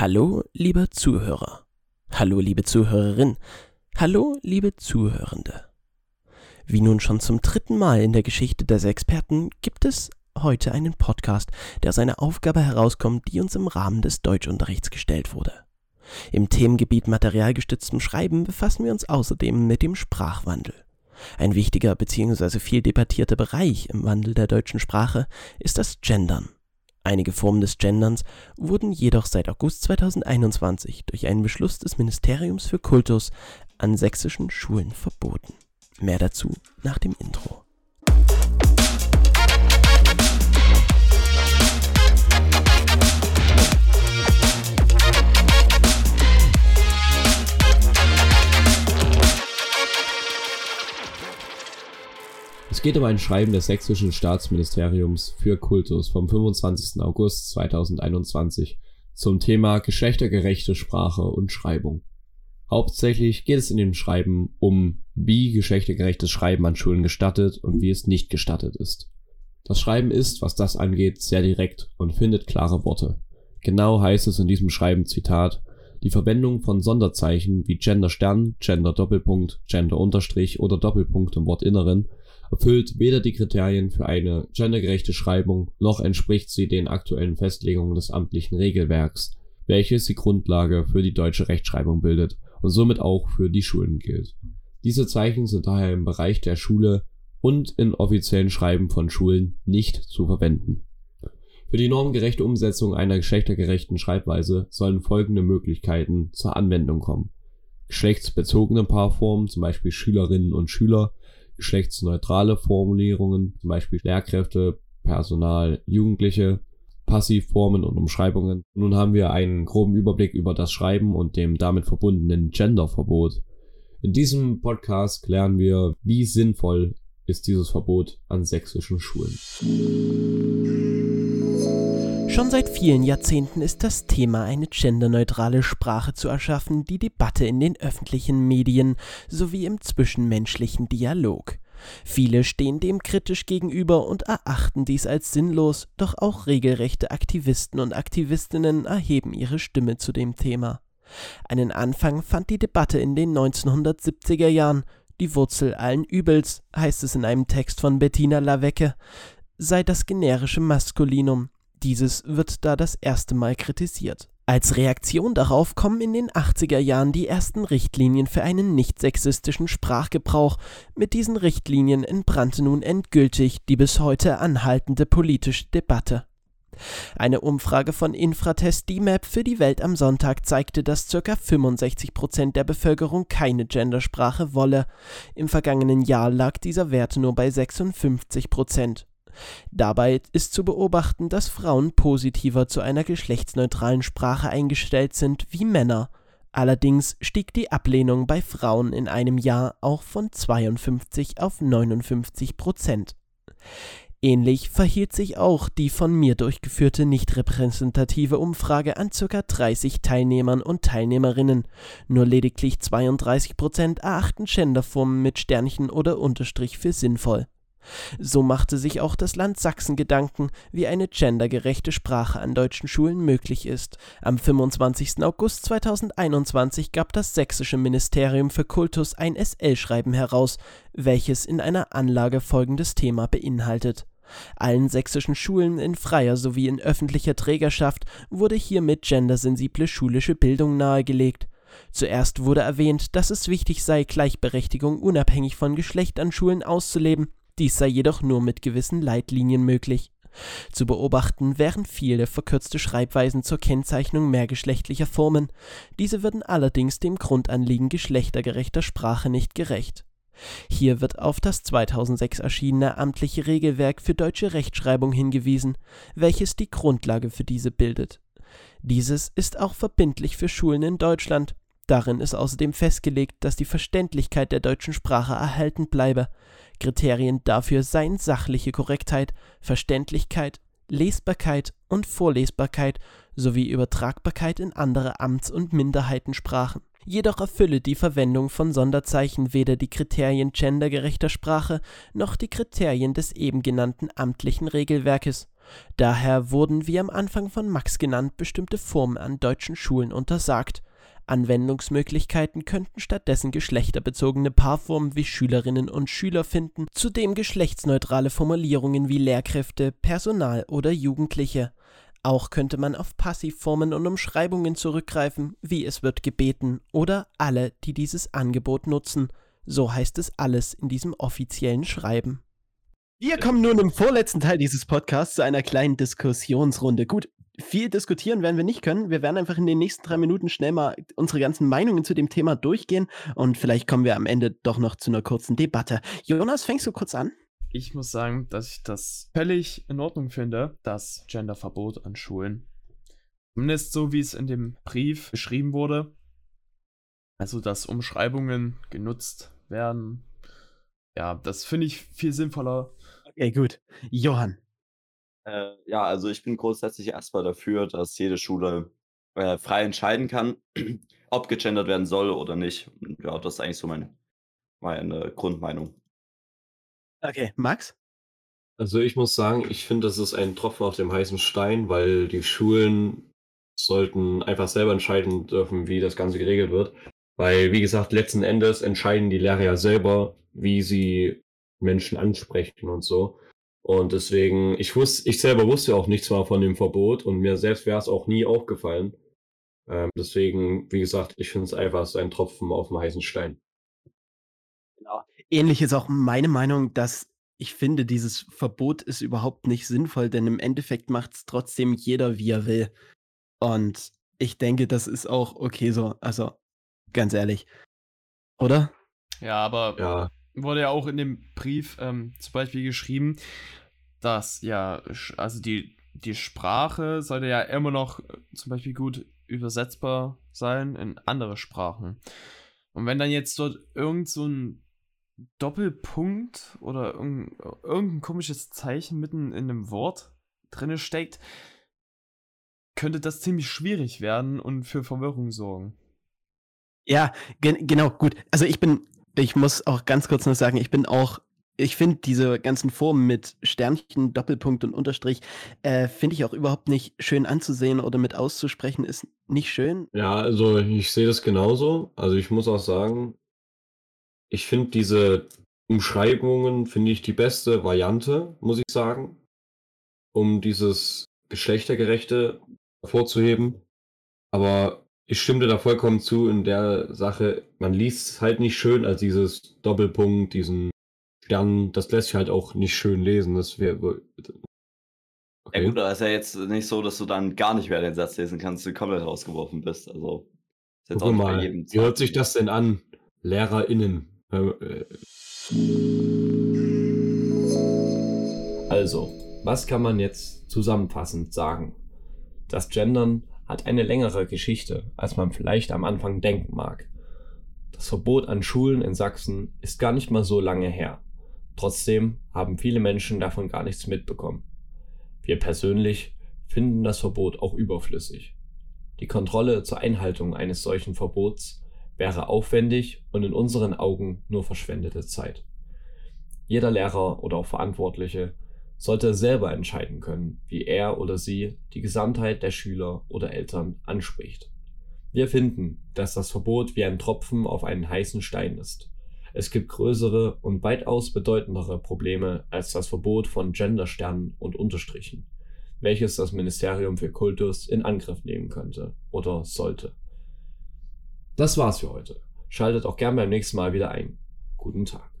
Hallo, lieber Zuhörer. Hallo, liebe Zuhörerin. Hallo, liebe Zuhörende. Wie nun schon zum dritten Mal in der Geschichte des Experten gibt es heute einen Podcast, der aus einer Aufgabe herauskommt, die uns im Rahmen des Deutschunterrichts gestellt wurde. Im Themengebiet materialgestütztem Schreiben befassen wir uns außerdem mit dem Sprachwandel. Ein wichtiger bzw. viel debattierter Bereich im Wandel der deutschen Sprache ist das Gendern. Einige Formen des Genderns wurden jedoch seit August 2021 durch einen Beschluss des Ministeriums für Kultus an sächsischen Schulen verboten. Mehr dazu nach dem Intro. Es geht um ein Schreiben des sächsischen Staatsministeriums für Kultus vom 25. August 2021 zum Thema geschlechtergerechte Sprache und Schreibung. Hauptsächlich geht es in dem Schreiben um, wie geschlechtergerechtes Schreiben an Schulen gestattet und wie es nicht gestattet ist. Das Schreiben ist, was das angeht, sehr direkt und findet klare Worte. Genau heißt es in diesem Schreiben Zitat die Verwendung von Sonderzeichen wie Gender Stern, Gender Doppelpunkt, Gender Unterstrich oder Doppelpunkt im Wortinneren erfüllt weder die Kriterien für eine gendergerechte Schreibung noch entspricht sie den aktuellen Festlegungen des amtlichen Regelwerks, welches die Grundlage für die deutsche Rechtschreibung bildet und somit auch für die Schulen gilt. Diese Zeichen sind daher im Bereich der Schule und in offiziellen Schreiben von Schulen nicht zu verwenden. Für die normgerechte Umsetzung einer geschlechtergerechten Schreibweise sollen folgende Möglichkeiten zur Anwendung kommen. Geschlechtsbezogene Paarformen, zum Beispiel Schülerinnen und Schüler, geschlechtsneutrale Formulierungen, zum Beispiel Lehrkräfte, Personal, Jugendliche, Passivformen und Umschreibungen. Nun haben wir einen groben Überblick über das Schreiben und dem damit verbundenen Genderverbot. In diesem Podcast klären wir, wie sinnvoll ist dieses Verbot an sächsischen Schulen. Schon seit vielen Jahrzehnten ist das Thema, eine genderneutrale Sprache zu erschaffen, die Debatte in den öffentlichen Medien sowie im zwischenmenschlichen Dialog. Viele stehen dem kritisch gegenüber und erachten dies als sinnlos, doch auch regelrechte Aktivisten und Aktivistinnen erheben ihre Stimme zu dem Thema. Einen Anfang fand die Debatte in den 1970er Jahren. Die Wurzel allen Übels, heißt es in einem Text von Bettina Lavecke, sei das generische Maskulinum. Dieses wird da das erste Mal kritisiert. Als Reaktion darauf kommen in den 80er Jahren die ersten Richtlinien für einen nicht sexistischen Sprachgebrauch. Mit diesen Richtlinien entbrannte nun endgültig die bis heute anhaltende politische Debatte. Eine Umfrage von Infratest DMAP für die Welt am Sonntag zeigte, dass ca. 65 Prozent der Bevölkerung keine Gendersprache wolle. Im vergangenen Jahr lag dieser Wert nur bei 56 Prozent. Dabei ist zu beobachten, dass Frauen positiver zu einer geschlechtsneutralen Sprache eingestellt sind wie Männer. Allerdings stieg die Ablehnung bei Frauen in einem Jahr auch von 52 auf 59 Prozent. Ähnlich verhielt sich auch die von mir durchgeführte nicht repräsentative Umfrage an ca. 30 Teilnehmern und Teilnehmerinnen. Nur lediglich 32 Prozent erachten Genderformen mit Sternchen oder Unterstrich für sinnvoll. So machte sich auch das Land Sachsen Gedanken, wie eine gendergerechte Sprache an deutschen Schulen möglich ist. Am 25. August 2021 gab das sächsische Ministerium für Kultus ein SL-Schreiben heraus, welches in einer Anlage folgendes Thema beinhaltet. Allen sächsischen Schulen in freier sowie in öffentlicher Trägerschaft wurde hiermit gendersensible schulische Bildung nahegelegt. Zuerst wurde erwähnt, dass es wichtig sei, Gleichberechtigung unabhängig von Geschlecht an Schulen auszuleben dies sei jedoch nur mit gewissen Leitlinien möglich. Zu beobachten wären viele verkürzte Schreibweisen zur Kennzeichnung mehrgeschlechtlicher Formen. Diese würden allerdings dem Grundanliegen geschlechtergerechter Sprache nicht gerecht. Hier wird auf das 2006 erschienene amtliche Regelwerk für deutsche Rechtschreibung hingewiesen, welches die Grundlage für diese bildet. Dieses ist auch verbindlich für Schulen in Deutschland. Darin ist außerdem festgelegt, dass die Verständlichkeit der deutschen Sprache erhalten bleibe. Kriterien dafür seien sachliche Korrektheit, Verständlichkeit, Lesbarkeit und Vorlesbarkeit sowie Übertragbarkeit in andere Amts- und Minderheitensprachen. Jedoch erfülle die Verwendung von Sonderzeichen weder die Kriterien gendergerechter Sprache noch die Kriterien des eben genannten amtlichen Regelwerkes. Daher wurden, wie am Anfang von Max genannt, bestimmte Formen an deutschen Schulen untersagt. Anwendungsmöglichkeiten könnten stattdessen geschlechterbezogene Paarformen wie Schülerinnen und Schüler finden, zudem geschlechtsneutrale Formulierungen wie Lehrkräfte, Personal oder Jugendliche. Auch könnte man auf Passivformen und Umschreibungen zurückgreifen, wie es wird gebeten oder alle, die dieses Angebot nutzen. So heißt es alles in diesem offiziellen Schreiben. Wir kommen nun im vorletzten Teil dieses Podcasts zu einer kleinen Diskussionsrunde. Gut, viel diskutieren werden wir nicht können. Wir werden einfach in den nächsten drei Minuten schnell mal unsere ganzen Meinungen zu dem Thema durchgehen und vielleicht kommen wir am Ende doch noch zu einer kurzen Debatte. Jonas, fängst du kurz an? Ich muss sagen, dass ich das völlig in Ordnung finde, das Genderverbot an Schulen. Zumindest so, wie es in dem Brief beschrieben wurde. Also, dass Umschreibungen genutzt werden. Ja, das finde ich viel sinnvoller. Okay, gut. Johann. Äh, ja, also ich bin grundsätzlich erstmal dafür, dass jede Schule äh, frei entscheiden kann, ob gegendert werden soll oder nicht. Ja, das ist eigentlich so meine, meine Grundmeinung. Okay, Max? Also ich muss sagen, ich finde, das ist ein Tropfen auf dem heißen Stein, weil die Schulen sollten einfach selber entscheiden dürfen, wie das Ganze geregelt wird. Weil, wie gesagt, letzten Endes entscheiden die Lehrer ja selber, wie sie Menschen ansprechen und so. Und deswegen, ich wusste, ich selber wusste auch nichts mal von dem Verbot und mir selbst wäre es auch nie aufgefallen. Ähm, deswegen, wie gesagt, ich finde es einfach so ein Tropfen auf dem heißen Stein. Genau. Ähnlich ist auch meine Meinung, dass ich finde, dieses Verbot ist überhaupt nicht sinnvoll, denn im Endeffekt macht es trotzdem jeder, wie er will. Und ich denke, das ist auch okay so. Also, ganz ehrlich. Oder? Ja, aber ja. Wurde ja auch in dem Brief ähm, zum Beispiel geschrieben, dass ja, also die, die Sprache sollte ja immer noch äh, zum Beispiel gut übersetzbar sein in andere Sprachen. Und wenn dann jetzt dort irgend so ein Doppelpunkt oder irgendein, komisches Zeichen mitten in einem Wort drinne steckt, könnte das ziemlich schwierig werden und für Verwirrung sorgen. Ja, gen genau, gut. Also ich bin, ich muss auch ganz kurz noch sagen, ich bin auch, ich finde diese ganzen Formen mit Sternchen, Doppelpunkt und Unterstrich, äh, finde ich auch überhaupt nicht schön anzusehen oder mit auszusprechen, ist nicht schön. Ja, also ich sehe das genauso. Also ich muss auch sagen, ich finde diese Umschreibungen, finde ich die beste Variante, muss ich sagen, um dieses Geschlechtergerechte hervorzuheben. Aber ich stimme dir da vollkommen zu in der Sache, man liest es halt nicht schön als dieses Doppelpunkt, diesen Stern, das lässt sich halt auch nicht schön lesen. Das wäre. Okay. Ja gut, aber ist ja jetzt nicht so, dass du dann gar nicht mehr den Satz lesen kannst, du komplett rausgeworfen bist. Also ist jetzt Guck auch mal, wie hört sich das denn an? LehrerInnen. Äh, also, was kann man jetzt zusammenfassend sagen? Das Gendern hat eine längere Geschichte, als man vielleicht am Anfang denken mag. Das Verbot an Schulen in Sachsen ist gar nicht mal so lange her. Trotzdem haben viele Menschen davon gar nichts mitbekommen. Wir persönlich finden das Verbot auch überflüssig. Die Kontrolle zur Einhaltung eines solchen Verbots wäre aufwendig und in unseren Augen nur verschwendete Zeit. Jeder Lehrer oder auch Verantwortliche sollte selber entscheiden können, wie er oder sie die Gesamtheit der Schüler oder Eltern anspricht. Wir finden, dass das Verbot wie ein Tropfen auf einen heißen Stein ist. Es gibt größere und weitaus bedeutendere Probleme als das Verbot von Gendersternen und Unterstrichen, welches das Ministerium für Kultus in Angriff nehmen könnte oder sollte. Das war's für heute. Schaltet auch gern beim nächsten Mal wieder ein. Guten Tag.